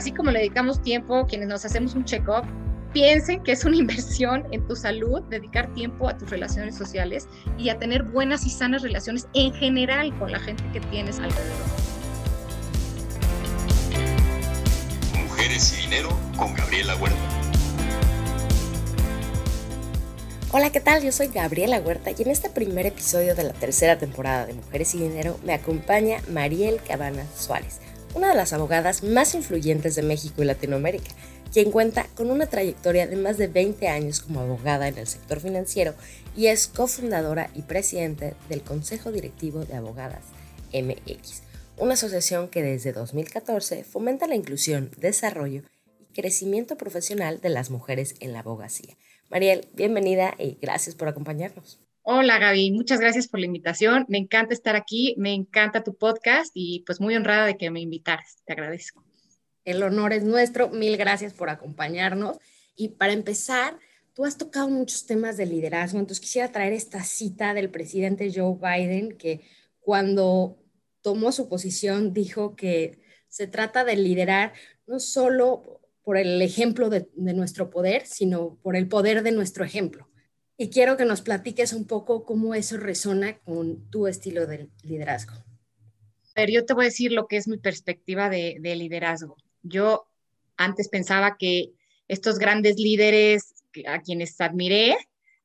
Así como le dedicamos tiempo, quienes nos hacemos un check-up, piensen que es una inversión en tu salud, dedicar tiempo a tus relaciones sociales y a tener buenas y sanas relaciones en general con la gente que tienes alrededor. Mujeres y Dinero con Gabriela Huerta. Hola, ¿qué tal? Yo soy Gabriela Huerta y en este primer episodio de la tercera temporada de Mujeres y Dinero me acompaña Mariel Cabana Suárez una de las abogadas más influyentes de México y Latinoamérica, quien cuenta con una trayectoria de más de 20 años como abogada en el sector financiero y es cofundadora y presidente del Consejo Directivo de Abogadas MX, una asociación que desde 2014 fomenta la inclusión, desarrollo y crecimiento profesional de las mujeres en la abogacía. Mariel, bienvenida y gracias por acompañarnos. Hola Gaby, muchas gracias por la invitación. Me encanta estar aquí, me encanta tu podcast y pues muy honrada de que me invitaras. Te agradezco. El honor es nuestro. Mil gracias por acompañarnos. Y para empezar, tú has tocado muchos temas de liderazgo, entonces quisiera traer esta cita del presidente Joe Biden que cuando tomó su posición dijo que se trata de liderar no solo por el ejemplo de, de nuestro poder, sino por el poder de nuestro ejemplo y quiero que nos platiques un poco cómo eso resona con tu estilo de liderazgo. A ver, yo te voy a decir lo que es mi perspectiva de, liderazgo. Yo antes pensaba que estos grandes líderes a quienes admiré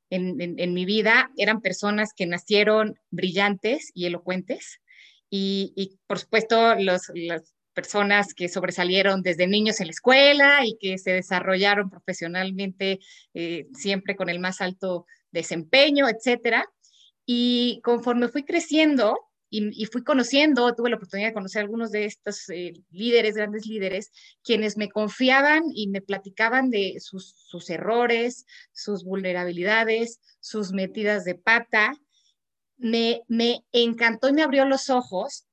en, mi vida eran personas que nacieron brillantes y elocuentes y, por supuesto los, las personas que sobresalieron desde niños en la escuela y que se desarrollaron profesionalmente eh, siempre con el más alto desempeño, etcétera. Y conforme fui creciendo y, fui conociendo, tuve la oportunidad de conocer a algunos de estos eh, líderes, grandes líderes, quienes me confiaban y me platicaban de sus, errores, sus vulnerabilidades, sus metidas de pata. Me encantó y me abrió los ojos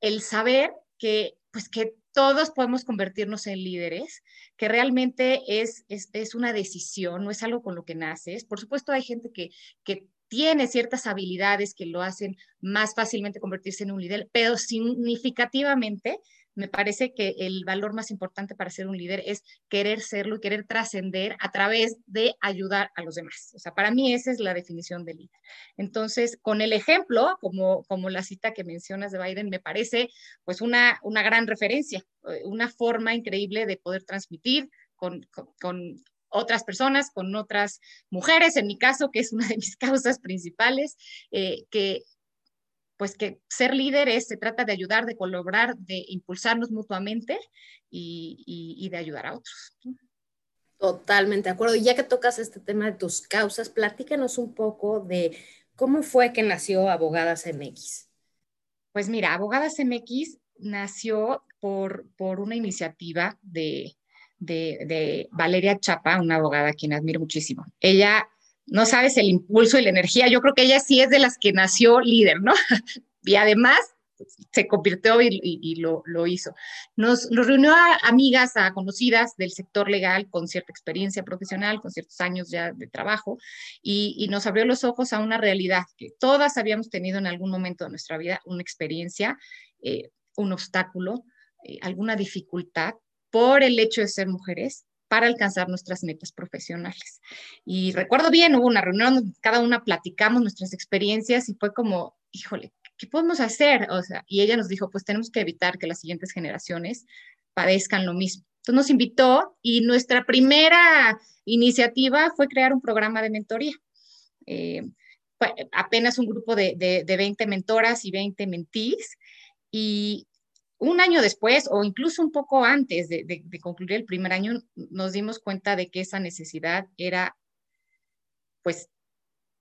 el saber que pues que todos podemos convertirnos en líderes, que realmente es, es, una decisión, no es algo con lo que naces. Por supuesto, hay gente que, que tiene ciertas habilidades que lo hacen más fácilmente convertirse en un líder, pero significativamente me parece que el valor más importante para ser un líder es querer serlo y querer trascender a través de ayudar a los demás. O sea, para mí esa es la definición de líder. Entonces, con el ejemplo, como, como la cita que mencionas de Biden, me parece pues una, una gran referencia, eh, una forma increíble de poder transmitir con, con, otras personas, con otras mujeres, en mi caso, que es una de mis causas principales, eh, que, pues que ser líderes se trata de ayudar, de colaborar, de impulsarnos mutuamente y, de ayudar a otros. Totalmente de acuerdo. Y ya que tocas este tema de tus causas, platícanos un poco de cómo fue que nació Abogadas MX. Pues mira, Abogadas MX nació por, por una iniciativa de, de, de, Valeria Chapa, una abogada a quien admiro muchísimo. Ella no sabes el impulso y la energía. Yo creo que ella sí es de las que nació líder, ¿no? y además se convirtió y, lo, hizo. Nos, reunió a amigas, a conocidas del sector legal con cierta experiencia profesional, con ciertos años ya de trabajo, y, nos abrió los ojos a una realidad que todas habíamos tenido en algún momento de nuestra vida, una experiencia, eh, un obstáculo, eh, alguna dificultad por el hecho de ser mujeres para alcanzar nuestras metas profesionales. Y recuerdo bien, hubo una reunión, cada una platicamos nuestras experiencias y fue como, híjole, ¿qué podemos hacer? Y ella nos dijo, pues tenemos que evitar que las siguientes generaciones padezcan lo mismo. Entonces nos invitó y nuestra primera iniciativa fue crear un programa de mentoría. Eh, apenas un grupo de, de, de 20 mentoras y 20 mentís y un año después o incluso un poco antes de, concluir el primer año, nos dimos cuenta de que esa necesidad era pues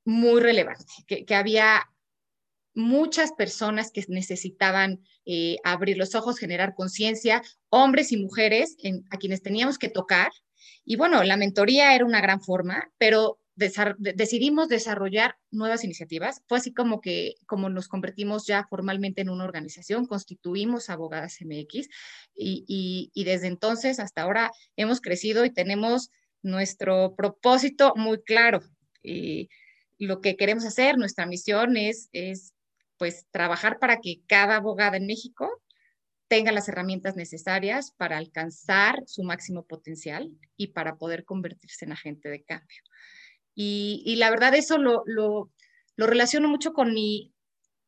muy relevante, que, había muchas personas que necesitaban eh, abrir los ojos, generar conciencia, hombres y mujeres a quienes teníamos que tocar. Y bueno, la mentoría era una gran forma, pero decidimos desarrollar nuevas iniciativas. Fue así como que, como nos convertimos ya formalmente en una organización, constituimos Abogadas MX y, desde entonces hasta ahora hemos crecido y tenemos nuestro propósito muy claro. Y lo que queremos hacer, nuestra misión es, es pues trabajar para que cada abogada en México tenga las herramientas necesarias para alcanzar su máximo potencial y para poder convertirse en agente de cambio. Y, la verdad eso lo, lo, relaciono mucho con mi,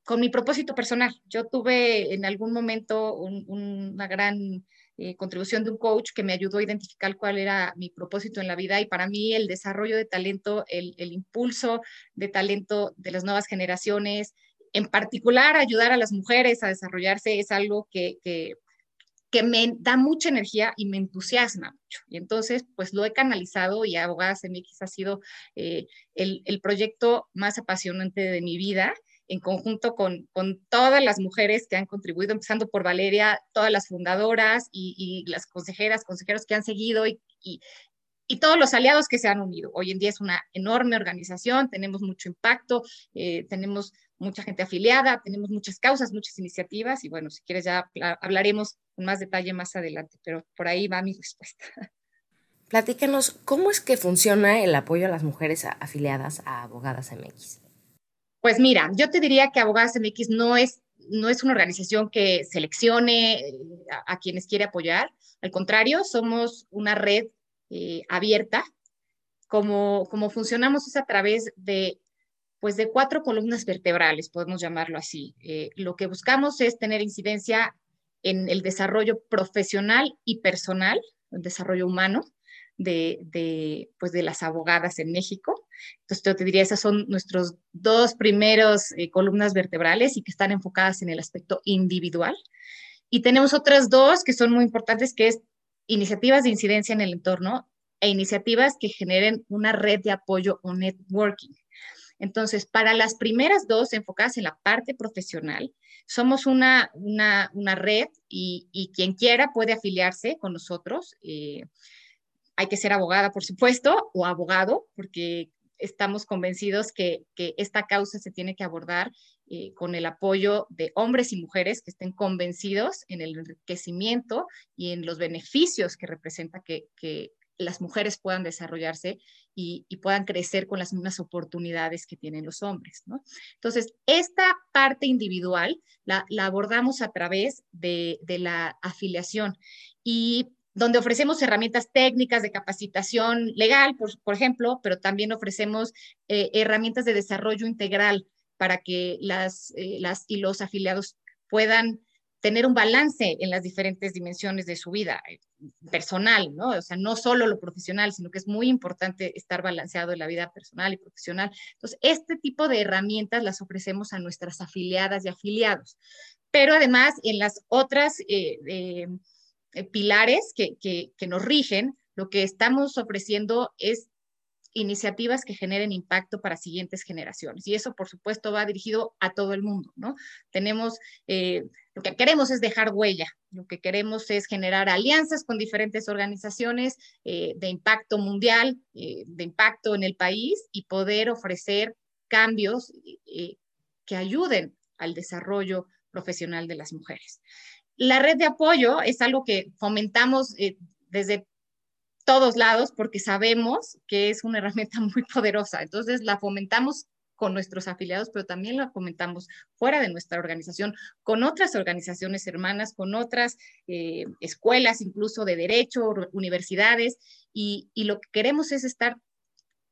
con mi propósito personal. Yo tuve en algún momento una gran eh, contribución de un coach que me ayudó a identificar cuál era mi propósito en la vida y para mí el desarrollo de talento, el, impulso de talento de las nuevas generaciones, en particular ayudar a las mujeres a desarrollarse es algo que, me da mucha energía y me entusiasma mucho. Y entonces, pues lo he canalizado y Abogadas MX ha sido eh, el, el proyecto más apasionante de mi vida en conjunto con, con, todas las mujeres que han contribuido, empezando por Valeria, todas las fundadoras y, las consejeras, consejeros que han seguido y, y, todos los aliados que se han unido. Hoy en día es una enorme organización, tenemos mucho impacto, eh, tenemos mucha gente afiliada, tenemos muchas causas, muchas iniciativas y bueno, si quieres ya hablaremos con más detalle más adelante, pero por ahí va mi respuesta. Platíquenos, ¿cómo es que funciona el apoyo a las mujeres afiliadas a Abogadas MX? Pues mira, yo te diría que Abogadas MX no es, no es una organización que seleccione eh, a, quienes quiere apoyar. Al contrario, somos una red eh, abierta. Como, como funcionamos es a través de, pues de cuatro columnas vertebrales, podemos llamarlo así. Eh, lo que buscamos es tener incidencia en el desarrollo profesional y personal, el desarrollo humano, de, pues de las abogadas en México. Entonces, yo te diría, esas son nuestros dos primeros eh, columnas vertebrales y que están enfocadas en el aspecto individual. Y tenemos otras dos que son muy importantes, que es iniciativas de incidencia en el entorno e iniciativas que generen una red de apoyo o networking. Entonces, para las primeras dos enfocadas en la parte profesional, somos una, una, una red y, y, quien quiera puede afiliarse con nosotros. Eh, hay que ser abogada, por supuesto, o abogado, porque estamos convencidos que, esta causa se tiene que abordar eh, con el apoyo de hombres y mujeres que estén convencidos en el enriquecimiento y en los beneficios que representa que, las mujeres puedan desarrollarse y, puedan crecer con las mismas oportunidades que tienen los hombres. Entonces, esta parte individual la, abordamos a través de, de la afiliación y donde ofrecemos herramientas técnicas de capacitación legal, por, ejemplo, pero también ofrecemos eh, herramientas de desarrollo integral para que las, eh, las y los afiliados puedan tener un balance en las diferentes dimensiones de su vida eh, personal, ¿no? O sea, no solo lo profesional, sino que es muy importante estar balanceado en la vida personal y profesional. Entonces, este tipo de herramientas las ofrecemos a nuestras afiliadas y afiliados. Pero además, en las otras eh, pilares que, que, nos rigen, lo que estamos ofreciendo es iniciativas que generen impacto para siguientes generaciones. Y eso, por supuesto, va dirigido a todo el mundo, ¿no? Tenemos, eh, lo que queremos es dejar huella, lo que queremos es generar alianzas con diferentes organizaciones eh, de impacto mundial, de impacto en el país y poder ofrecer cambios que ayuden al desarrollo profesional de las mujeres. La red de apoyo es algo que fomentamos eh, desde todos lados porque sabemos que es una herramienta muy poderosa. Entonces la fomentamos con nuestros afiliados, pero también la fomentamos fuera de nuestra organización, con otras organizaciones hermanas, con otras eh, escuelas, incluso de derecho, universidades, y, lo que queremos es estar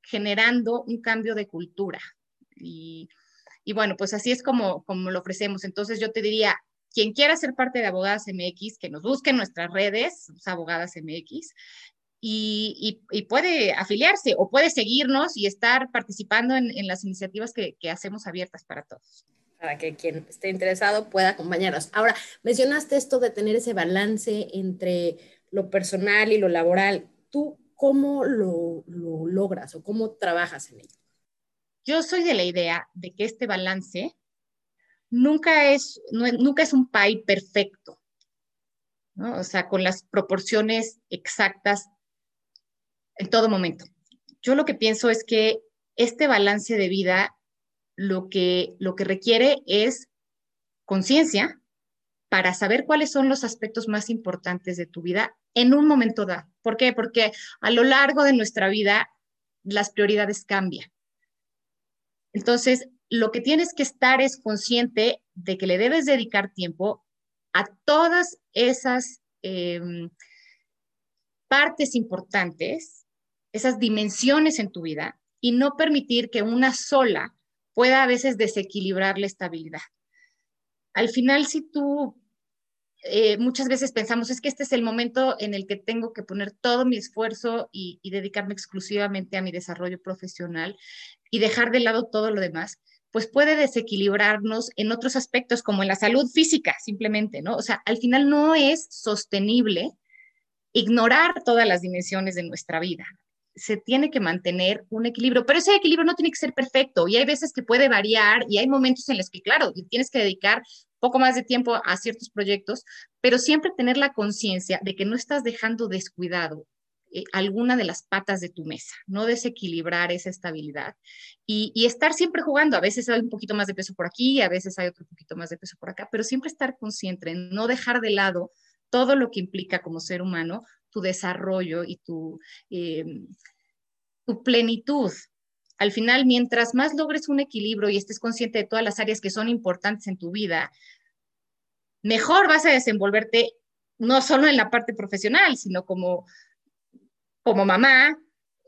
generando un cambio de cultura. Y, y bueno, pues así es como, como lo ofrecemos. Entonces yo te diría, quien quiera ser parte de Abogadas MX, que nos busque en nuestras redes, Abogadas MX, y, puede afiliarse o puede seguirnos y estar participando en, las iniciativas que, hacemos abiertas para todos. Para que quien esté interesado pueda acompañarnos. Ahora, mencionaste esto de tener ese balance entre lo personal y lo laboral. ¿Tú cómo lo, lo logras o cómo trabajas en ello? Yo soy de la idea de que este balance nunca es, nunca es un pie perfecto, ¿no? o sea, con las proporciones exactas en todo momento. Yo lo que pienso es que este balance de vida lo que, lo que requiere es conciencia para saber cuáles son los aspectos más importantes de tu vida en un momento dado. ¿Por qué? Porque a lo largo de nuestra vida las prioridades cambian. Entonces, lo que tienes que estar es consciente de que le debes dedicar tiempo a todas esas em, partes importantes, esas dimensiones en tu vida y no permitir que una sola pueda a veces desequilibrar la estabilidad. Al final, si tú eh, muchas veces pensamos, es que este es el momento en el que tengo que poner todo mi esfuerzo y, dedicarme exclusivamente a mi desarrollo profesional y dejar de lado todo lo demás, pues puede desequilibrarnos en otros aspectos, como en la salud física, simplemente, ¿no? O sea, al final no es sostenible ignorar todas las dimensiones de nuestra vida. Se tiene que mantener un equilibrio, pero ese equilibrio no tiene que ser perfecto y hay veces que puede variar y hay momentos en los que, claro, tienes que dedicar poco más de tiempo a ciertos proyectos, pero siempre tener la conciencia de que no estás dejando descuidado eh, alguna de las patas de tu mesa, no desequilibrar esa estabilidad y, y, estar siempre jugando. A veces hay un poquito más de peso por aquí, a veces hay otro poquito más de peso por acá, pero siempre estar consciente, no dejar de lado todo lo que implica como ser humano tu desarrollo y tu, eh, tu plenitud al final, mientras más logres un equilibrio y estés consciente de todas las áreas que son importantes en tu vida, mejor vas a desenvolverte no solo en la parte profesional, sino como, como mamá,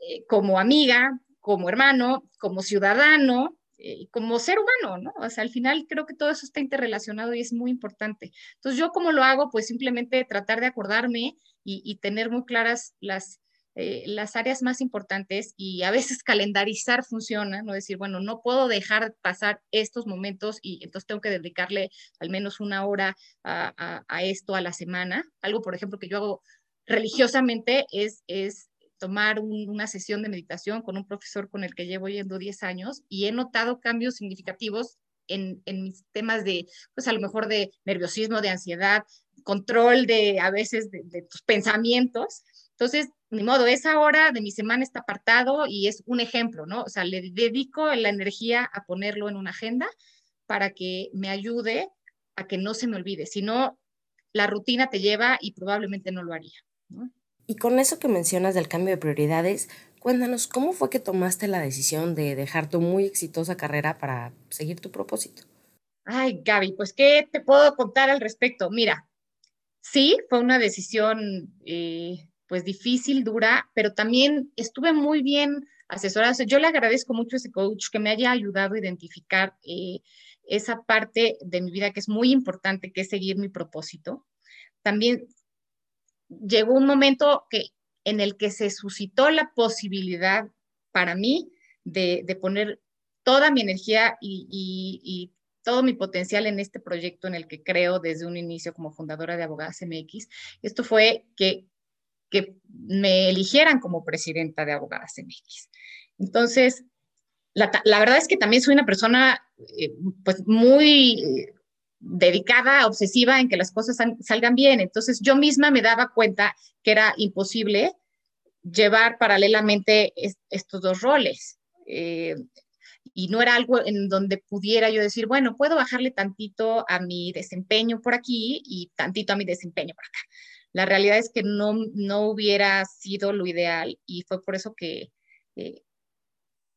eh, como amiga, como hermano, como ciudadano, eh, como ser humano, ¿no? O sea, al final creo que todo eso está interrelacionado y es muy importante. Entonces, yo como lo hago, pues simplemente tratar de acordarme y tener muy claras las, eh, las áreas más importantes y a veces calendarizar funciona, no decir, bueno, no puedo dejar pasar estos momentos y entonces tengo que dedicarle al menos una hora a, esto a la semana. Algo, por ejemplo, que yo hago religiosamente es, es tomar una sesión de meditación con un profesor con el que llevo yendo 10 años y he notado cambios significativos en, en, mis temas de, pues a lo mejor de nerviosismo, de ansiedad, control de a veces de, de tus pensamientos. Entonces, ni modo, esa hora de mi semana está apartado y es un ejemplo, ¿no? O sea, le dedico la energía a ponerlo en una agenda para que me ayude a que no se me olvide. Si no, la rutina te lleva y probablemente no lo haría. ¿no? Y con eso que mencionas del cambio de prioridades, cuéntanos cómo fue que tomaste la decisión de dejar tu muy exitosa carrera para seguir tu propósito. Ay, Gaby, pues, ¿qué te puedo contar al respecto? Mira, sí, fue una decisión eh, pues difícil, dura, pero también estuve muy bien asesorada. yo le agradezco mucho a ese coach que me haya ayudado a identificar eh, esa parte de mi vida que es muy importante, que es seguir mi propósito. También llegó un momento que, en el que se suscitó la posibilidad para mí de, poner toda mi energía y, y, todo mi potencial en este proyecto en el que creo desde un inicio como fundadora de Abogadas MX. Esto fue que que me eligieran como presidenta de Abogadas MX. Entonces, la, la verdad es que también soy una persona eh, pues muy dedicada, obsesiva en que las cosas salgan bien. Entonces, yo misma me daba cuenta que era imposible llevar paralelamente estos dos roles. Eh, y no era algo en donde pudiera yo decir, bueno, puedo bajarle tantito a mi desempeño por aquí y tantito a mi desempeño por acá. La realidad es que no, no hubiera sido lo ideal y fue por eso que eh,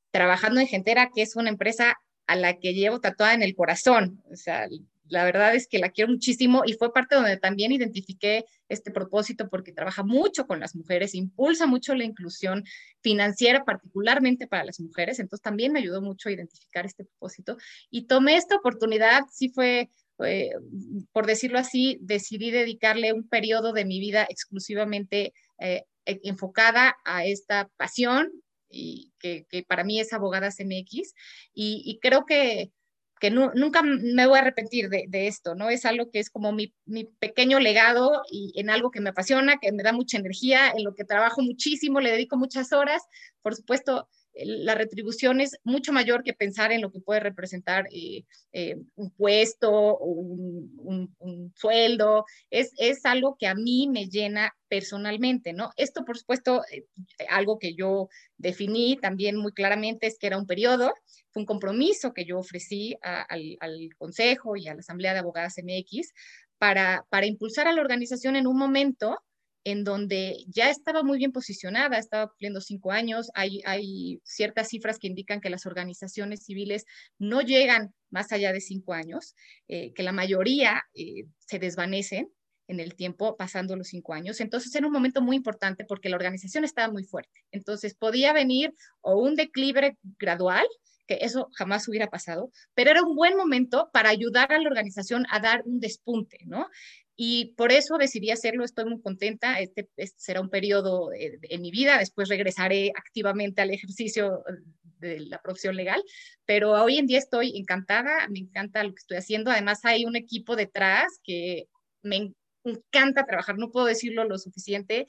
trabajando en Gentera, que es una empresa a la que llevo tatuada en el corazón, o sea, la verdad es que la quiero muchísimo y fue parte donde también identifiqué este propósito porque trabaja mucho con las mujeres, impulsa mucho la inclusión financiera, particularmente para las mujeres, entonces también me ayudó mucho a identificar este propósito y tomé esta oportunidad, sí fue eh, por decirlo así, decidí dedicarle un periodo de mi vida exclusivamente eh, e, enfocada a esta pasión y que, para mí es Abogadas MX y, creo que, que nunca me voy a arrepentir de, esto, ¿no? Es algo que es como mi, mi, pequeño legado y en algo que me apasiona, que me da mucha energía, en lo que trabajo muchísimo, le dedico muchas horas. Por supuesto, la retribución es mucho mayor que pensar en lo que puede representar eh, eh, un puesto o un, sueldo. Es, es, algo que a mí me llena personalmente, ¿no? Esto, por supuesto, eh, algo que yo definí también muy claramente es que era un periodo, fue un compromiso que yo ofrecí al, al, Consejo y a la Asamblea de Abogadas MX para, para impulsar a la organización en un momento en donde ya estaba muy bien posicionada, estaba cumpliendo cinco años. Hay, ciertas cifras que indican que las organizaciones civiles no llegan más allá de cinco años, eh, que la mayoría eh, se desvanecen en el tiempo pasando los cinco años. Entonces era un momento muy importante porque la organización estaba muy fuerte. Entonces podía venir o un declive gradual, que eso jamás hubiera pasado, pero era un buen momento para ayudar a la organización a dar un despunte, ¿no? Y por eso decidí hacerlo, estoy muy contenta, este, este será un periodo eh, en mi vida, después regresaré activamente al ejercicio de la profesión legal, pero hoy en día estoy encantada, me encanta lo que estoy haciendo, además hay un equipo detrás que me encanta trabajar, no puedo decirlo lo suficiente.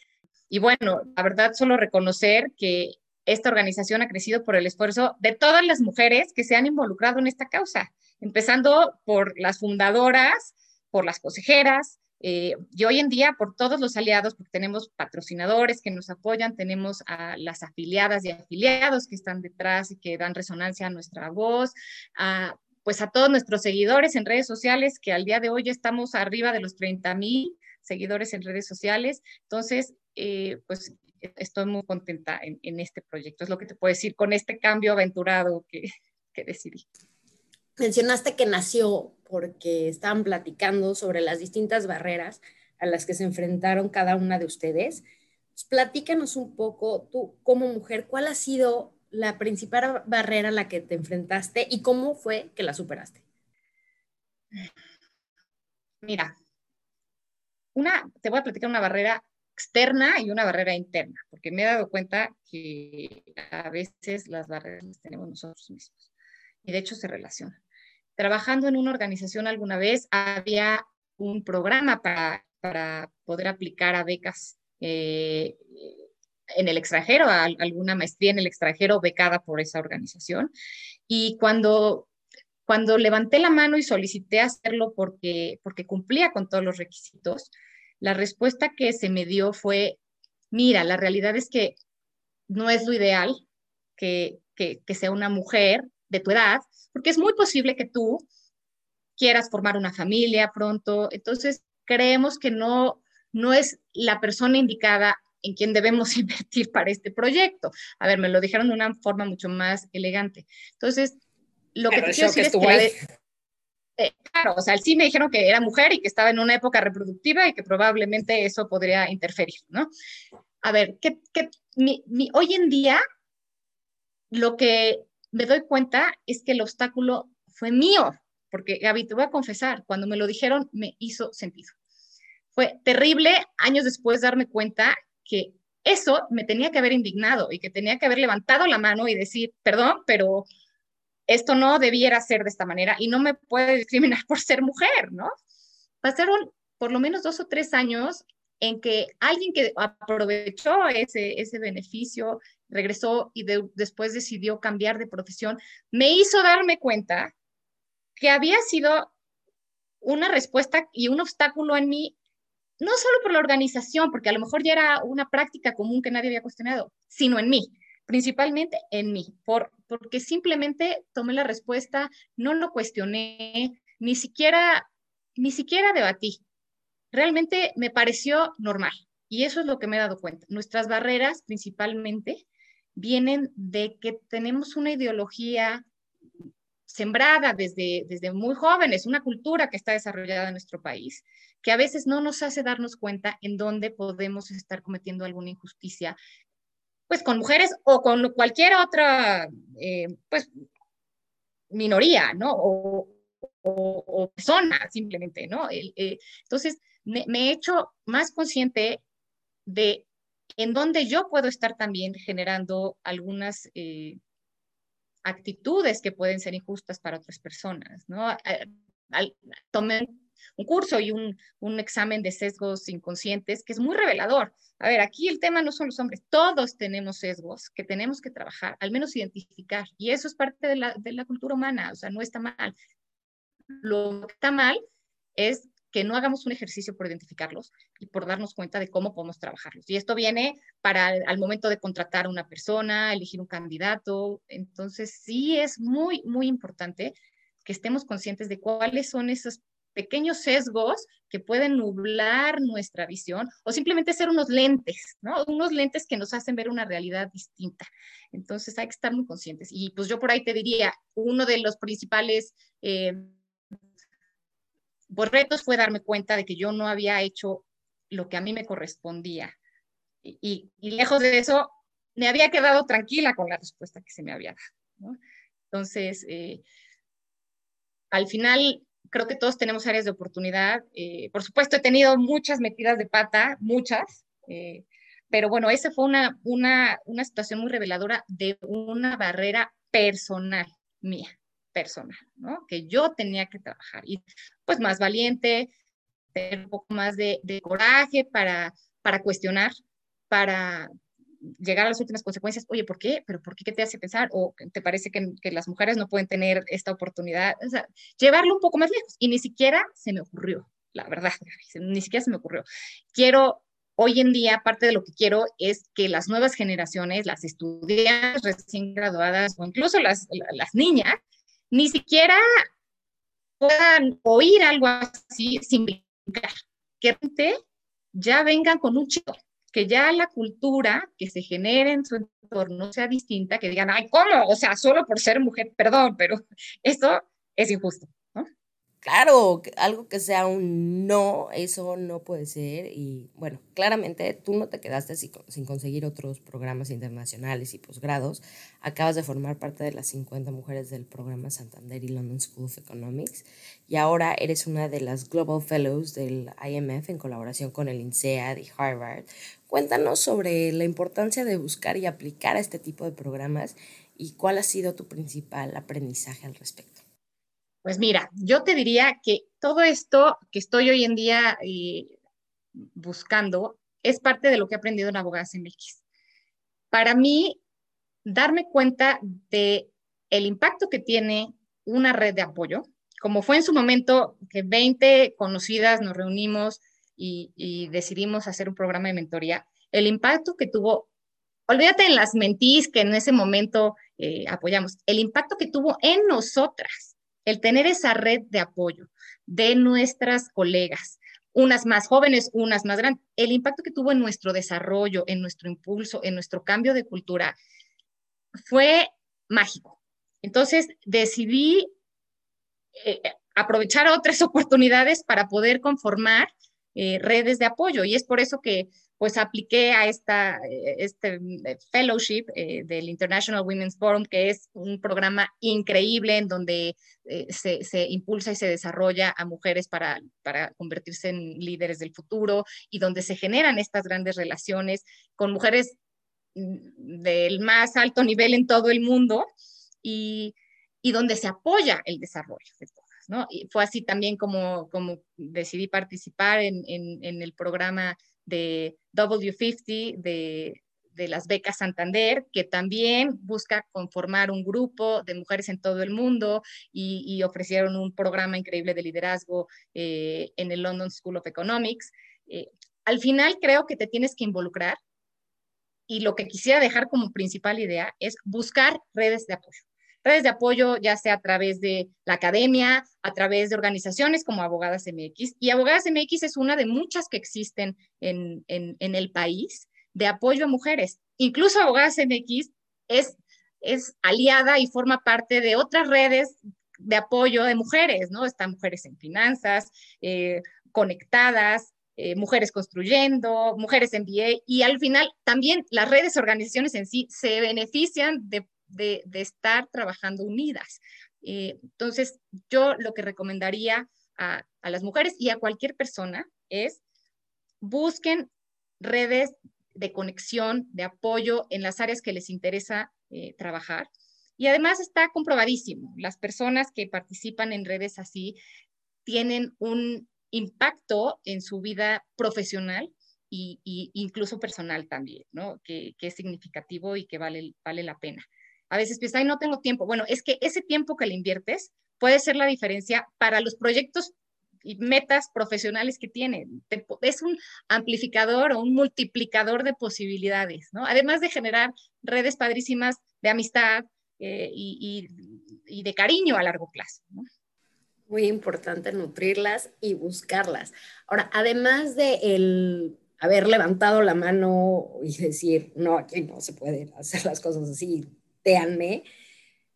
Y bueno, la verdad, solo reconocer que esta organización ha crecido por el esfuerzo de todas las mujeres que se han involucrado en esta causa, empezando por las fundadoras, por las consejeras, eh, y hoy en día por todos los aliados, porque tenemos patrocinadores que nos apoyan, tenemos a las afiliadas y afiliados que están detrás y que dan resonancia a nuestra voz, a, pues a todos nuestros seguidores en redes sociales, que al día de hoy estamos arriba de los 30 mil seguidores en redes sociales. Entonces, eh, pues estoy muy contenta en, este proyecto. Es lo que te puedo decir con este cambio aventurado que, que decidí. Mencionaste que nació porque estaban platicando sobre las distintas barreras a las que se enfrentaron cada una de ustedes. Pues, platícanos un poco, tú como mujer, ¿cuál ha sido la principal barrera a la que te enfrentaste y cómo fue que la superaste? Mira, una, te voy a platicar una barrera externa y una barrera interna, porque me he dado cuenta que a veces las barreras las tenemos nosotros mismos y de hecho se relacionan trabajando en una organización alguna vez, había un programa para, para poder aplicar a becas eh, en el extranjero, a alguna maestría en el extranjero becada por esa organización. Y cuando, cuando levanté la mano y solicité hacerlo porque, porque cumplía con todos los requisitos, la respuesta que se me dio fue, mira, la realidad es que no es lo ideal que, que, que sea una mujer de tu edad, porque es muy posible que tú quieras formar una familia pronto. Entonces, creemos que no, no es la persona indicada en quien debemos invertir para este proyecto. A ver, me lo dijeron de una forma mucho más elegante. Entonces, lo que te quiero decir es que... Eh, claro, o sea, sí me dijeron que era mujer y que estaba en una época reproductiva y que probablemente eso podría interferir, ¿no? A ver, que, hoy en día lo que me doy cuenta es que el obstáculo fue mío, porque Gaby, te voy a confesar, cuando me lo dijeron me hizo sentido. Fue terrible años después darme cuenta que eso me tenía que haber indignado y que tenía que haber levantado la mano y decir, perdón, pero esto no debiera ser de esta manera y no me puede discriminar por ser mujer, ¿no? Pasaron por lo menos dos o tres años en que alguien que aprovechó ese, ese beneficio, regresó y después decidió cambiar de profesión, me hizo darme cuenta que había sido una respuesta y un obstáculo en mí, no solo por la organización, porque a lo mejor ya era una práctica común que nadie había cuestionado, sino en mí, principalmente en mí, por, porque simplemente tomé la respuesta, no lo cuestioné, ni siquiera, ni siquiera debatí realmente me pareció normal. Y eso es lo que me he dado cuenta. Nuestras barreras principalmente vienen de que tenemos una ideología sembrada desde, desde muy jóvenes, una cultura que está desarrollada en nuestro país, que a veces no nos hace darnos cuenta en dónde podemos estar cometiendo alguna injusticia, pues con mujeres o con cualquier otra, eh, pues, minoría, ¿no? O, persona, simplemente, ¿no? Eh, entonces, me, he hecho más consciente de en dónde yo puedo estar también generando algunas eh, actitudes que pueden ser injustas para otras personas, ¿no? tomé un curso y un, un, examen de sesgos inconscientes que es muy revelador. A ver, aquí el tema no son los hombres, todos tenemos sesgos que tenemos que trabajar, al menos identificar, y eso es parte de la, de la cultura humana, o sea, no está mal. Lo que está mal es que no hagamos un ejercicio por identificarlos y por darnos cuenta de cómo podemos trabajarlos. Y esto viene para al momento de contratar a una persona, elegir un candidato. Entonces, sí es muy, muy importante que estemos conscientes de cuáles son esos pequeños sesgos que pueden nublar nuestra visión o simplemente ser unos lentes, ¿no? Unos lentes que nos hacen ver una realidad distinta. Entonces hay que estar muy conscientes. Y pues yo por ahí te diría, uno de los principales eh, pues, retos fue darme cuenta de que yo no había hecho lo que a mí me correspondía. Y, lejos de eso, me había quedado tranquila con la respuesta que se me había dado. Entonces, eh, al final, creo que todos tenemos áreas de oportunidad. Eh, por supuesto, he tenido muchas metidas de pata, muchas, eh, pero bueno, esa fue una, una, una situación muy reveladora de una barrera personal mía, personal, ¿no? Que yo tenía que trabajar. Y pues más valiente, tener un poco más de, de coraje para, para cuestionar, para, llegar a las últimas consecuencias, oye, ¿por qué? ¿Pero por qué? ¿Qué te hace pensar? ¿O te parece que, que, las mujeres no pueden tener esta oportunidad? O sea, llevarlo un poco más lejos. Y ni siquiera se me ocurrió, la verdad, ni siquiera se me ocurrió. Quiero, hoy en día, parte de lo que quiero es que las nuevas generaciones, las estudiantes recién graduadas o incluso las, las niñas, ni siquiera puedan oír algo así sin brincar. Que ya vengan con un chico que ya la cultura que se genere en su entorno sea distinta, que digan, ay, ¿cómo? O sea, solo por ser mujer, perdón, pero eso es injusto. Claro, algo que sea un no, eso no puede ser. Y bueno, claramente tú no te quedaste sin conseguir otros programas internacionales y posgrados. Acabas de formar parte de las 50 mujeres del programa Santander y London School of Economics. Y ahora eres una de las Global Fellows del IMF en colaboración con el INSEAD y Harvard. Cuéntanos sobre la importancia de buscar y aplicar a este tipo de programas y cuál ha sido tu principal aprendizaje al respecto. Pues mira, yo te diría que todo esto que estoy hoy en día eh, buscando es parte de lo que he aprendido en Abogadas MX. Para mí, darme cuenta de el impacto que tiene una red de apoyo, como fue en su momento que 20 conocidas nos reunimos y, decidimos hacer un programa de mentoría, el impacto que tuvo, olvídate en las mentís que en ese momento eh, apoyamos, el impacto que tuvo en nosotras el tener esa red de apoyo de nuestras colegas, unas más jóvenes, unas más grandes, el impacto que tuvo en nuestro desarrollo, en nuestro impulso, en nuestro cambio de cultura, fue mágico. Entonces decidí eh, aprovechar otras oportunidades para poder conformar eh, redes de apoyo y es por eso que pues apliqué a esta, eh, este eh, fellowship eh, del International Women's Forum, que es un programa increíble en donde se, se, impulsa y se desarrolla a mujeres para, para convertirse en líderes del futuro y donde se generan estas grandes relaciones con mujeres mm, del más alto nivel en todo el mundo y, y donde se apoya el desarrollo de todas. ¿no? Y fue así también como, como decidí participar en, en, en el programa de W50, de, de las becas Santander, que también busca conformar un grupo de mujeres en todo el mundo y, ofrecieron un programa increíble de liderazgo eh, en el London School of Economics. Eh, al final creo que te tienes que involucrar y lo que quisiera dejar como principal idea es buscar redes de apoyo redes de apoyo, ya sea a través de la academia, a través de organizaciones como Abogadas MX. Y Abogadas MX es una de muchas que existen en, en, el país de apoyo a mujeres. Incluso Abogadas MX es, es aliada y forma parte de otras redes de apoyo de mujeres, ¿no? Están mujeres en finanzas, eh, conectadas, eh, mujeres construyendo, mujeres en BA, y al final también las redes, organizaciones en sí se benefician de de, estar trabajando unidas. Eh, entonces, yo lo que recomendaría a, las mujeres y a cualquier persona es busquen redes de conexión, de apoyo en las áreas que les interesa eh, trabajar. Y además está comprobadísimo, las personas que participan en redes así tienen un impacto en su vida profesional y, incluso personal también, ¿no? Que, es significativo y que vale la pena. A veces piensas, ay, no tengo tiempo. Bueno, es que ese tiempo que le inviertes puede ser la diferencia para los proyectos y metas profesionales que tienen. Es un amplificador o un multiplicador de posibilidades, ¿no? Además de generar redes padrísimas de amistad eh, y, de cariño a largo plazo, ¿no? Muy importante nutrirlas y buscarlas. Ahora, además de el haber levantado la mano y decir, no, aquí no se pueden hacer las cosas así,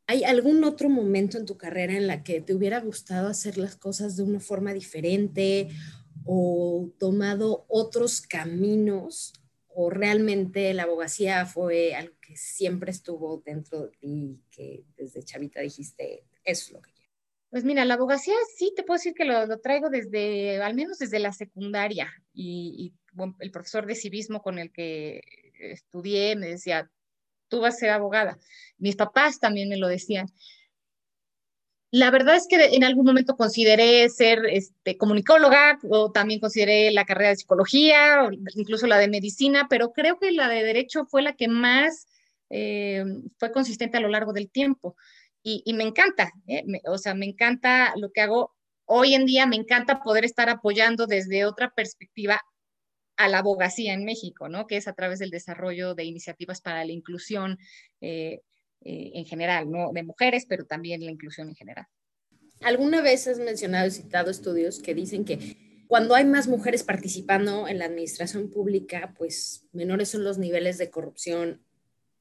¿hay algún otro momento en tu carrera en la que te hubiera gustado hacer las cosas de una forma diferente o tomado otros caminos o realmente la abogacía fue algo que siempre estuvo dentro de ti, que desde chavita dijiste, eso es lo que quiero? Pues mira, la abogacía sí te puedo decir que lo, traigo desde, al menos desde la secundaria, y, el profesor de civismo con el que estudié me decía, tú vas a ser abogada. Mis papás también me lo decían. La verdad es que en algún momento consideré ser este, comunicóloga o también consideré la carrera de psicología o incluso la de medicina, pero creo que la de derecho fue la que más eh, fue consistente a lo largo del tiempo. Y, me encanta, ¿eh? o sea, me encanta lo que hago hoy en día, me encanta poder estar apoyando desde otra perspectiva a la abogacía en México, ¿no? Que es a través del desarrollo de iniciativas para la inclusión. Eh, eh, en general, no de mujeres, pero también la inclusión en general. Alguna vez has mencionado y citado estudios que dicen que cuando hay más mujeres participando en la administración pública, pues menores son los niveles de corrupción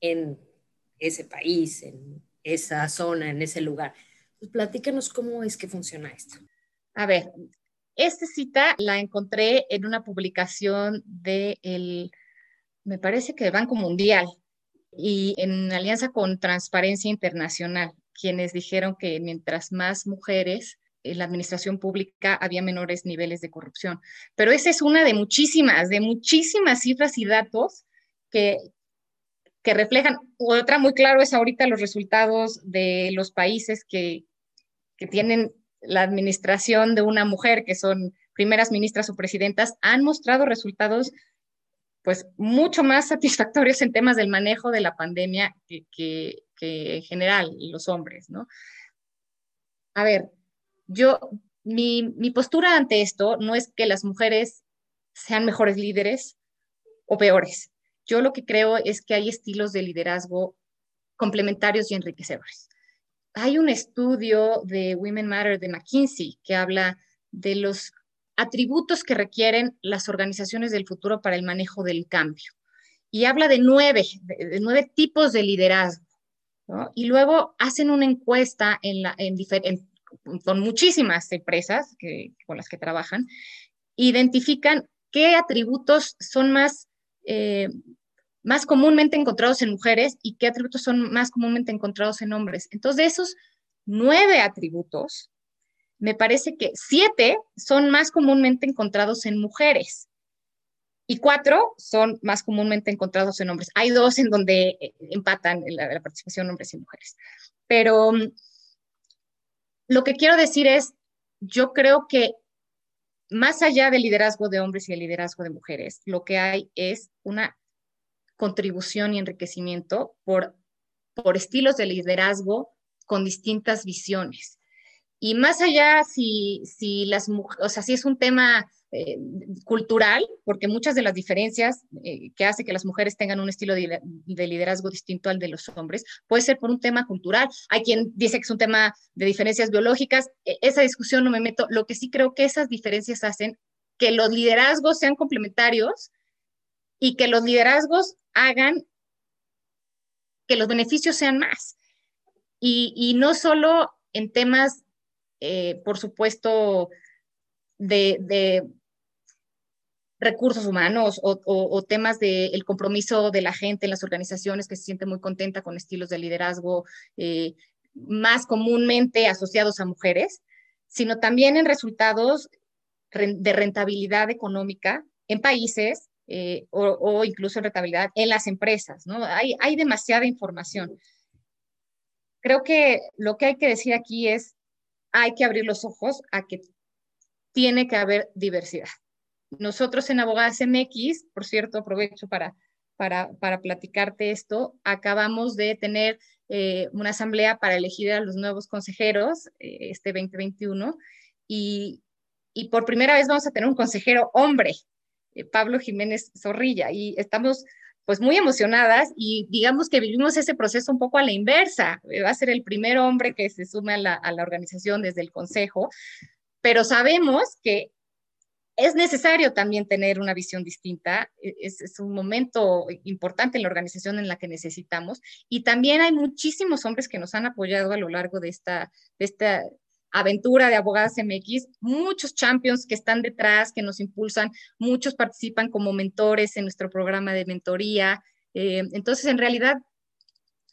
en ese país, en esa zona, en ese lugar. Pues platícanos cómo es que funciona esto. A ver, esta cita la encontré en una publicación de el, me parece que del Banco Mundial, y en alianza con Transparencia Internacional, quienes dijeron que mientras más mujeres en la administración pública había menores niveles de corrupción. Pero esa es una de muchísimas, de muchísimas cifras y datos que, que reflejan. Otra muy claro es ahorita los resultados de los países que, que tienen la administración de una mujer, que son primeras ministras o presidentas, han mostrado resultados pues mucho más satisfactorios en temas del manejo de la pandemia que, en general los hombres, ¿no? A ver, yo, mi, mi postura ante esto no es que las mujeres sean mejores líderes o peores. Yo lo que creo es que hay estilos de liderazgo complementarios y enriquecedores. Hay un estudio de Women Matter de McKinsey que habla de los atributos que requieren las organizaciones del futuro para el manejo del cambio. Y habla de nueve, de, nueve tipos de liderazgo. Y luego hacen una encuesta en la, con muchísimas empresas con las que trabajan, identifican qué atributos son más, eh, más comúnmente encontrados en mujeres y qué atributos son más comúnmente encontrados en hombres. Entonces, de esos nueve atributos, me parece que siete son más comúnmente encontrados en mujeres y cuatro son más comúnmente encontrados en hombres. Hay dos en donde eh, empatan la, la participación hombres y mujeres. Pero mm, lo que quiero decir es, yo creo que más allá del liderazgo de hombres y el liderazgo de mujeres, lo que hay es una contribución y enriquecimiento por, por estilos de liderazgo con distintas visiones. Y más allá, si, si las o sea, si es un tema eh, cultural, porque muchas de las diferencias eh, que hace que las mujeres tengan un estilo de, liderazgo distinto al de los hombres, puede ser por un tema cultural. Hay quien dice que es un tema de diferencias biológicas. E, esa discusión no me meto. Lo que sí creo que esas diferencias hacen que los liderazgos sean complementarios y que los liderazgos hagan que los beneficios sean más. Y, no solo en temas eh, por supuesto, de, recursos humanos o, temas del compromiso de la gente en las organizaciones que se siente muy contenta con estilos de liderazgo eh, más comúnmente asociados a mujeres, sino también en resultados de rentabilidad económica en países eh, o, incluso en rentabilidad en las empresas. ¿no? Hay, hay demasiada información. Creo que lo que hay que decir aquí es hay que abrir los ojos a que tiene que haber diversidad. Nosotros en Abogadas MX, por cierto, aprovecho para, para, para platicarte esto, acabamos de tener eh, una asamblea para elegir a los nuevos consejeros eh, este 2021 y, y, por primera vez vamos a tener un consejero hombre, Pablo Jiménez Zorrilla, y estamos pues muy emocionadas y digamos que vivimos ese proceso un poco a la inversa. Va a ser el primer hombre que se sume a la, a la organización desde el consejo, pero sabemos que es necesario también tener una visión distinta. E, es, es, un momento importante en la organización en la que necesitamos. Y también hay muchísimos hombres que nos han apoyado a lo largo de esta, de esta aventura de Abogadas MX, muchos champions que están detrás, que nos impulsan, muchos participan como mentores en nuestro programa de mentoría. Eh, entonces, en realidad,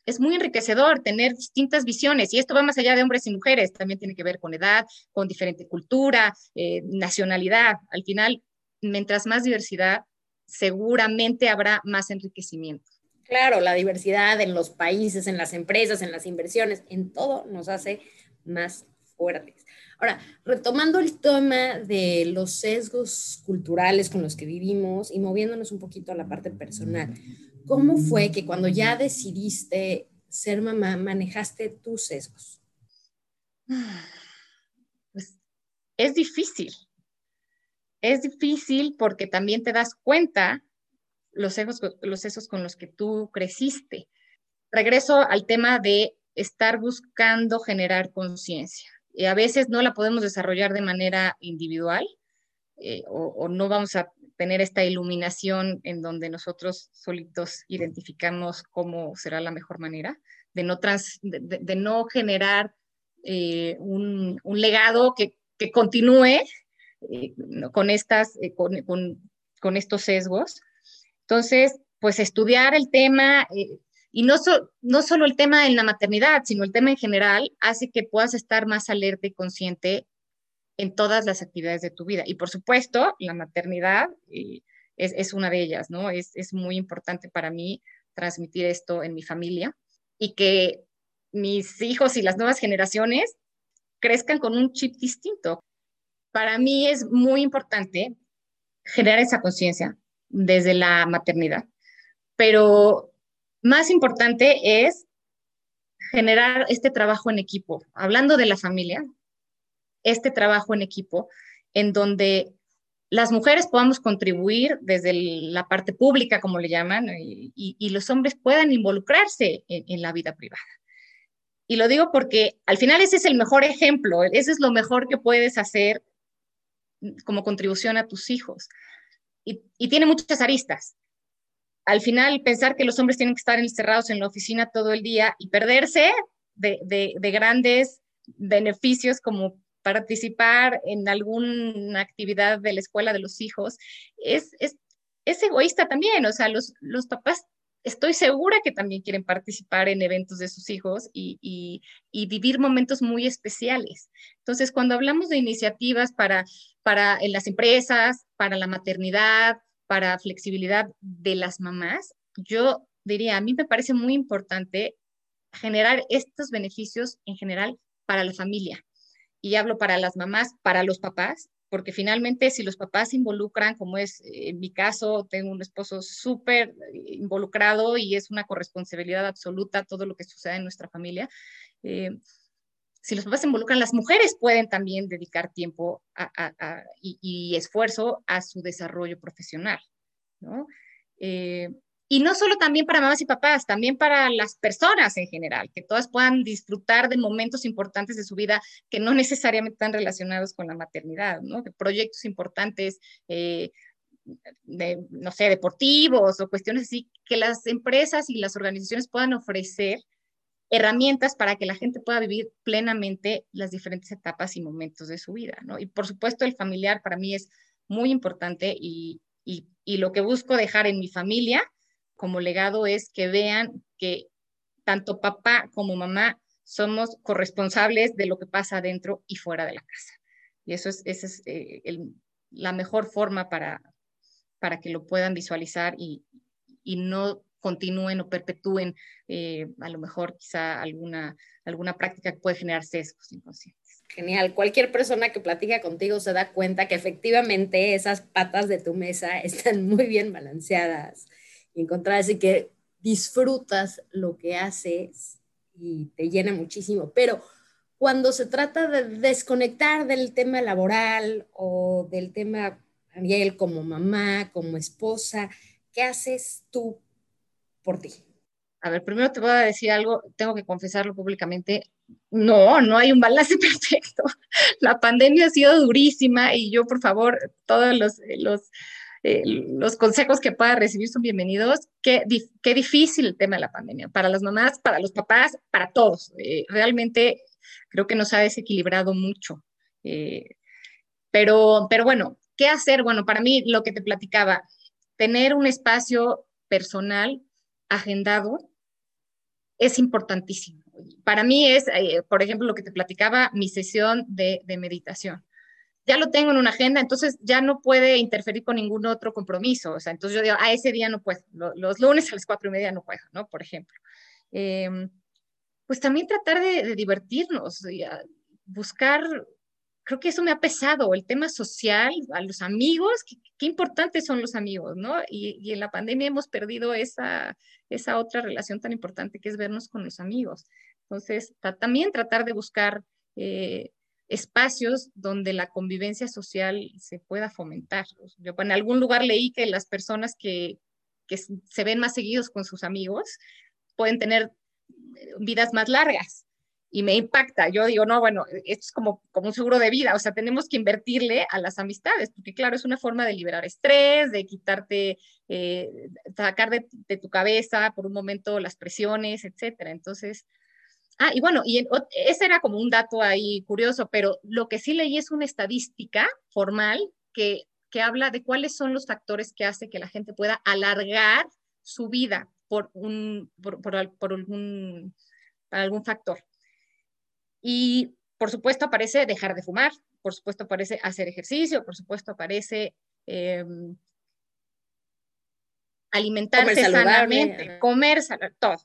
es muy enriquecedor tener distintas visiones y esto va más allá de hombres y mujeres, también tiene que ver con edad, con diferente cultura, eh, nacionalidad. Al final, mientras más diversidad, seguramente habrá más enriquecimiento. Claro, la diversidad en los países, en las empresas, en las inversiones, en todo nos hace más Ahora, retomando el tema de los sesgos culturales con los que vivimos y moviéndonos un poquito a la parte personal, ¿cómo fue que cuando ya decidiste ser mamá manejaste tus sesgos? Pues es difícil. Es difícil porque también te das cuenta los sesgos, los sesgos con los que tú creciste. Regreso al tema de estar buscando generar conciencia. Eh, a veces no la podemos desarrollar de manera individual eh, o, no vamos a tener esta iluminación en donde nosotros solitos identificamos cómo será la mejor manera de no, trans, de, no generar eh, un, un, legado que, que continúe con, estas, con, con, con, estos sesgos. Entonces, pues estudiar el tema, y no, no solo el tema en la maternidad, sino el tema en general hace que puedas estar más alerta y consciente en todas las actividades de tu vida. Y por supuesto, la maternidad eh, es, es, una de ellas, ¿no? Es, es muy importante para mí transmitir esto en mi familia y que mis hijos y las nuevas generaciones crezcan con un chip distinto. Para mí es muy importante generar esa conciencia desde la maternidad, pero más importante es generar este trabajo en equipo. Hablando de la familia, este trabajo en equipo en donde las mujeres podamos contribuir desde la parte pública, como le llaman, y, los hombres puedan involucrarse en, la vida privada. Y lo digo porque al final ese es el mejor ejemplo, ese es lo mejor que puedes hacer como contribución a tus hijos. Y tiene muchas aristas al final pensar que los hombres tienen que estar encerrados en la oficina todo el día y perderse de, grandes beneficios como participar en alguna actividad de la escuela de los hijos, es, es, egoísta también. O sea, los, los, papás, estoy segura que también quieren participar en eventos de sus hijos y, y, vivir momentos muy especiales. Entonces, cuando hablamos de iniciativas para, para en las empresas, para la maternidad, para flexibilidad de las mamás, yo diría, a mí me parece muy importante generar estos beneficios en general para la familia. Y hablo para las mamás, para los papás, porque finalmente si los papás se involucran, como es eh, en mi caso, tengo un esposo súper involucrado y es una corresponsabilidad absoluta todo lo que sucede en nuestra familia. Eh, si los papás se involucran, las mujeres pueden también dedicar tiempo y, esfuerzo a su desarrollo profesional, ¿no? Eh, y no solo también para mamás y papás, también para las personas en general, que todas puedan disfrutar de momentos importantes de su vida que no necesariamente están relacionados con la maternidad, ¿no? De proyectos importantes, eh, no sé, deportivos o cuestiones así, que las empresas y las organizaciones puedan ofrecer herramientas para que la gente pueda vivir plenamente las diferentes etapas y momentos de su vida, ¿no? Y por supuesto el familiar para mí es muy importante y, y, lo que busco dejar en mi familia como legado es que vean que tanto papá como mamá somos corresponsables de lo que pasa dentro y fuera de la casa. Y eso es, esa es eh, el, la mejor forma para, para que lo puedan visualizar y, y no continúen o perpetúen eh, a lo mejor quizá alguna, alguna práctica que puede generar sesgos inconscientes. Genial. Cualquier persona que platica contigo se da cuenta que efectivamente esas patas de tu mesa están muy bien balanceadas y encontradas y que disfrutas lo que haces y te llena muchísimo. Pero cuando se trata de desconectar del tema laboral o del tema Ariel como mamá, como esposa, ¿qué haces tú por ti? A ver, primero te voy a decir algo, tengo que confesarlo públicamente. No, no hay un balance perfecto. La pandemia ha sido durísima y yo, por favor, todos los, los, eh, los consejos que pueda recibir son bienvenidos. Qué, qué, difícil el tema de la pandemia, para las mamás, para los papás, para todos. Eh, realmente creo que nos ha desequilibrado mucho. Eh, pero, pero bueno, ¿qué hacer? Bueno, para mí lo que te platicaba, tener un espacio personal agendado es importantísimo. Para mí es, eh, por ejemplo, lo que te platicaba, mi sesión de, meditación. Ya lo tengo en una agenda, entonces ya no puede interferir con ningún otro compromiso. O sea, entonces yo digo, a ese día no puedo. Los, lunes a las cuatro y media no puedo, ¿no? Por ejemplo. Em, pues también tratar de, de divertirnos, y buscar creo que eso me ha pesado, el tema social, a los amigos, qué, importantes son los amigos, ¿no? Y, en la pandemia hemos perdido esa, esa otra relación tan importante que es vernos con los amigos. Entonces, también tratar de buscar eh, espacios donde la convivencia social se pueda fomentar. Yo en algún lugar leí que las personas que, que se ven más seguidos con sus amigos pueden tener vidas más largas y me impacta. Yo digo, no, bueno, esto es como, como un seguro de vida, o sea, tenemos que invertirle a las amistades, porque claro, es una forma de liberar estrés, de quitarte, eh, sacar de, tu cabeza por un momento las presiones, etcétera. Entonces, ah, y bueno, y ese era como un dato ahí curioso, pero lo que sí leí es una estadística formal que, que habla de cuáles son los factores que hace que la gente pueda alargar su vida por un, por, por, por algún, algún factor. Y por supuesto aparece dejar de fumar, por supuesto aparece hacer ejercicio, por supuesto aparece eh, alimentarse sanamente, comer todo.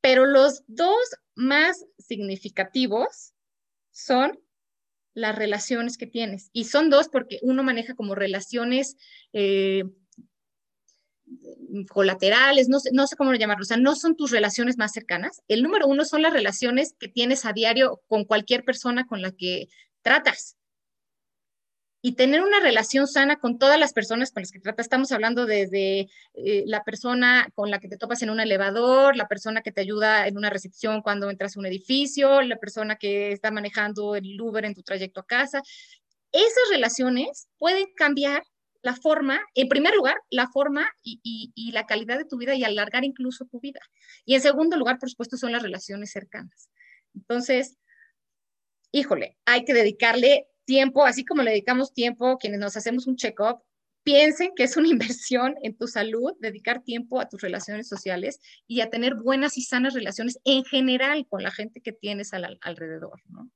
Pero los dos más significativos son las relaciones que tienes. Y son dos porque uno maneja como relaciones eh, colaterales, no sé, no sé cómo llamarlo, o sea, no son tus relaciones más cercanas. El número uno son las relaciones que tienes a diario con cualquier persona con la que tratas. Y tener una relación sana con todas las personas con las que tratas. Estamos hablando desde eh, la persona con la que te topas en un elevador, la persona que te ayuda en una recepción cuando entras a un edificio, la persona que está manejando el Uber en tu trayecto a casa. Esas relaciones pueden cambiar la forma, en primer lugar, la forma y, la calidad de tu vida y alargar incluso tu vida. Y en segundo lugar, por supuesto, son las relaciones cercanas. Entonces, híjole, hay que dedicarle tiempo, así como le dedicamos tiempo quienes nos hacemos un check-up, piensen que es una inversión en tu salud, dedicar tiempo a tus relaciones sociales y a tener buenas y sanas relaciones en general con la gente que tienes alrededor, ¿no?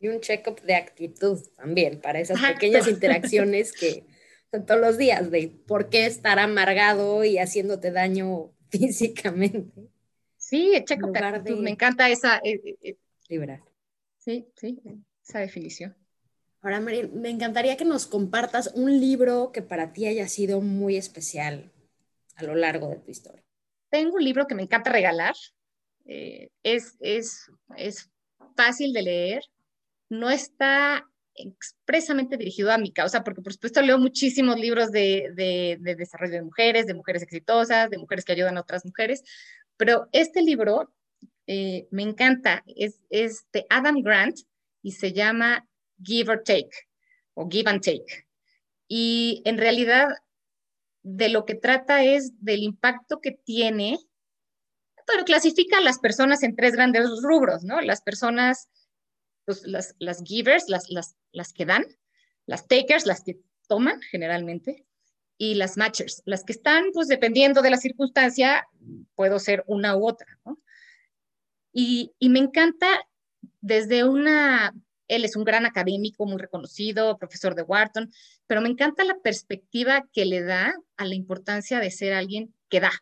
Y un check-up de actitud también, para esas pequeñas interacciones que todos los días de por qué estar amargado y haciéndote daño físicamente. Sí, checo, me encanta esa... Eh, eh, eh, liberar. Sí, sí, esa definición. Ahora, María, me encantaría que nos compartas un libro que para ti haya sido muy especial a lo largo de tu historia. Tengo un libro que me encanta regalar. es, es, es fácil de leer. No está expresamente dirigido a mi causa, porque por supuesto leo muchísimos libros de, desarrollo de mujeres, de mujeres exitosas, de mujeres que ayudan a otras mujeres, pero este libro eh, me encanta, es, es de Adam Grant y se llama Give or Take o Give and Take. Y en realidad de lo que trata es del impacto que tiene, pero clasifica a las personas en tres grandes rubros, ¿no? Las personas las, las givers, las, las, las que dan, las takers, las que toman generalmente, y las matchers, las que están, pues dependiendo de la circunstancia, puedo ser una u otra. Y, y me encanta desde una, él es un gran académico, muy reconocido, profesor de Wharton, pero me encanta la perspectiva que le da a la importancia de ser alguien que da.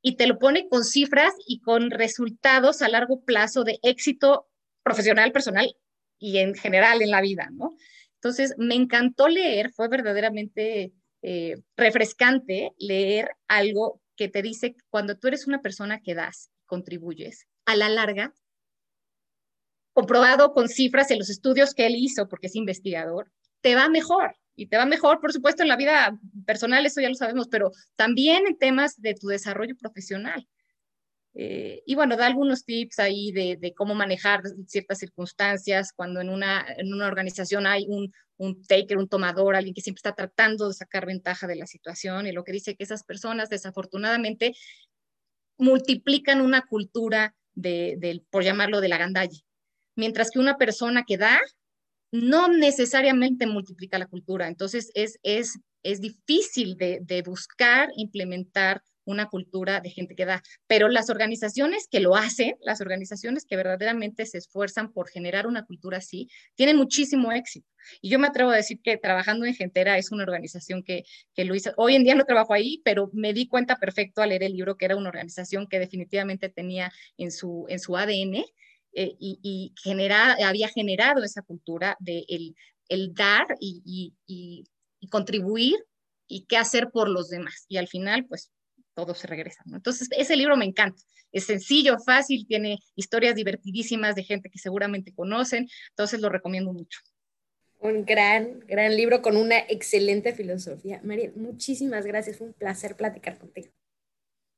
Y te lo pone con cifras y con resultados a largo plazo de éxito profesional, personal y en general en la vida, ¿no? Entonces, me encantó leer, fue verdaderamente eh, refrescante leer algo que te dice cuando tú eres una persona que das, contribuyes, a la larga, comprobado con cifras en los estudios que él hizo, porque es investigador, te va mejor. y te va mejor, por supuesto, en la vida personal, eso ya lo sabemos, pero también en temas de tu desarrollo profesional. Eh, y bueno, da algunos tips ahí de, cómo manejar ciertas circunstancias cuando en una, en una organización hay un, taker, un tomador, alguien que siempre está tratando de sacar ventaja de la situación y lo que dice que esas personas desafortunadamente multiplican una cultura de, por llamarlo, de la gandalle. Mientras que una persona que da no necesariamente multiplica la cultura. Entonces es, es, es difícil de buscar, implementar una cultura de gente que da. Pero las organizaciones que lo hacen, las organizaciones que verdaderamente se esfuerzan por generar una cultura así, tienen muchísimo éxito. Y yo me atrevo a decir que trabajando en Gentera es una organización que, que lo hizo. Hoy en día no trabajo ahí, pero me di cuenta perfecto al leer el libro que era una organización que definitivamente tenía en su, en su ADN eh, y, y había generado esa cultura de el, el dar y, y, y, contribuir y qué hacer por los demás. Y al final, pues todo se regresa. ¿no? Entonces, ese libro me encanta. Es sencillo, fácil, tiene historias divertidísimas de gente que seguramente conocen, entonces lo recomiendo mucho. Un gran, gran libro con una excelente filosofía. María, muchísimas gracias, fue un placer platicar contigo.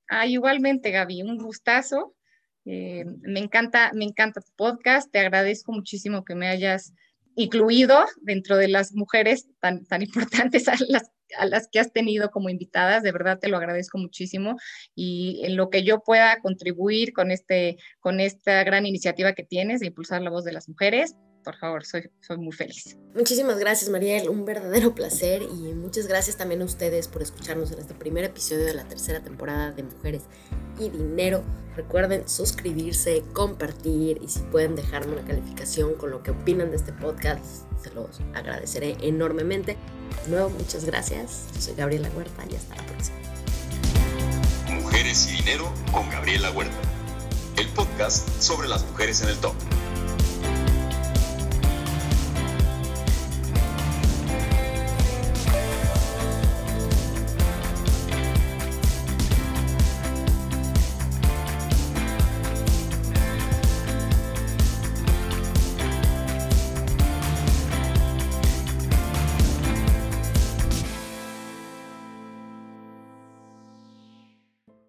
Ah, igualmente, Gaby, un gustazo. Eh, me encanta, me encanta tu podcast. Te agradezco muchísimo que me hayas incluido dentro de las mujeres tan, tan importantes a las a las que has tenido como invitadas, de verdad te lo agradezco muchísimo y en lo que yo pueda contribuir con, este, con esta gran iniciativa que tienes de impulsar la voz de las mujeres, por favor, soy, soy muy feliz. Muchísimas gracias, Mariel, un verdadero placer y muchas gracias también a ustedes por escucharnos en este primer episodio de la tercera temporada de Mujeres y Dinero. Recuerden suscribirse, compartir y si pueden dejarme una calificación con lo que opinan de este podcast, se los agradeceré enormemente. De nuevo, muchas gracias. Yo soy Gabriela Huerta y hasta la próxima. Mujeres y Dinero con Gabriela Huerta, el podcast sobre las mujeres en el top.